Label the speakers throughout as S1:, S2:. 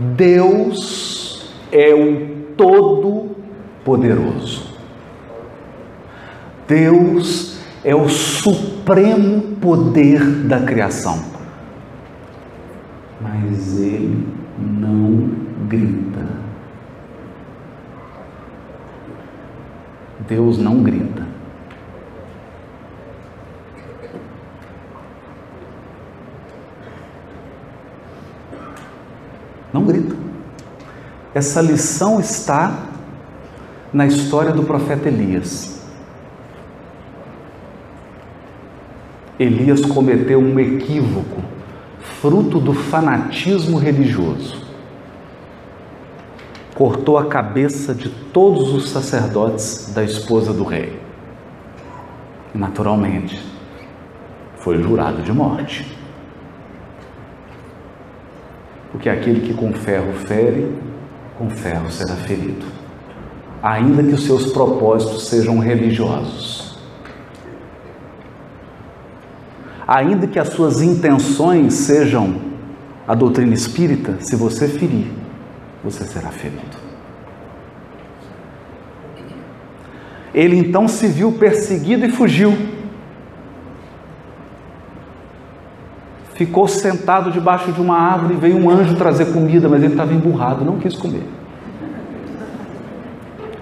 S1: Deus é o Todo-Poderoso. Deus é o supremo poder da criação. Mas ele não grita. Deus não grita. Não grita. Essa lição está na história do profeta Elias. Elias cometeu um equívoco, fruto do fanatismo religioso. Cortou a cabeça de todos os sacerdotes da esposa do rei. Naturalmente, foi jurado de morte. Porque aquele que com ferro fere, com ferro será ferido, ainda que os seus propósitos sejam religiosos. Ainda que as suas intenções sejam a doutrina espírita, se você ferir, você será ferido. Ele então se viu perseguido e fugiu. Ficou sentado debaixo de uma árvore e veio um anjo trazer comida, mas ele estava emburrado, não quis comer.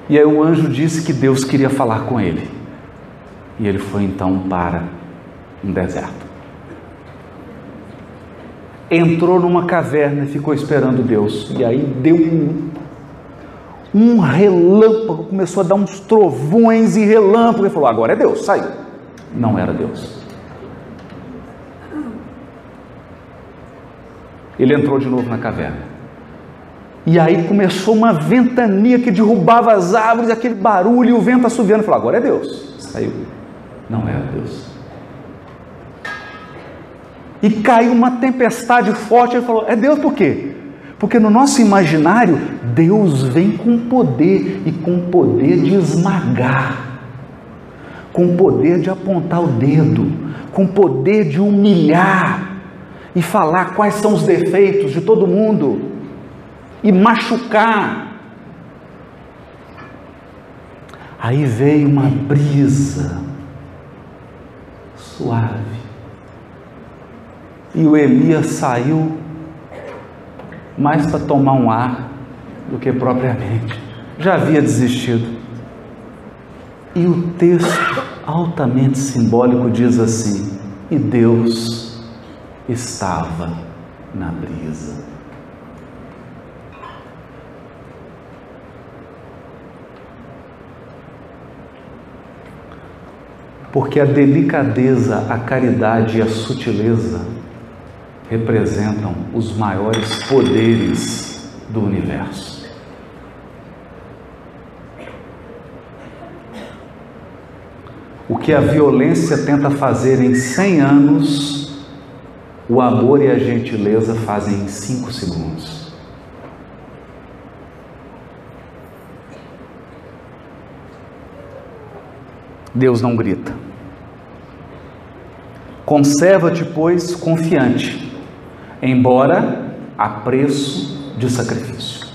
S1: E aí o anjo disse que Deus queria falar com ele. E ele foi então para um deserto. Entrou numa caverna e ficou esperando Deus. E aí deu um, um relâmpago, começou a dar uns trovões e relâmpagos. Ele falou: Agora é Deus, saiu. Não era Deus. Ele entrou de novo na caverna. E aí começou uma ventania que derrubava as árvores, aquele barulho, e o vento assoviando. Falou: agora é Deus. Saiu. Não era Deus. E caiu uma tempestade forte. Ele falou: é Deus por quê? Porque no nosso imaginário, Deus vem com poder e com poder de esmagar, com poder de apontar o dedo, com poder de humilhar e falar quais são os defeitos de todo mundo e machucar. Aí veio uma brisa suave. E o Elias saiu mais para tomar um ar do que propriamente. Já havia desistido. E o texto altamente simbólico diz assim: E Deus estava na brisa. Porque a delicadeza, a caridade e a sutileza representam os maiores poderes do universo. O que a violência tenta fazer em 100 anos, o amor e a gentileza fazem em cinco segundos. Deus não grita. Conserva-te, pois, confiante, embora a preço de sacrifício.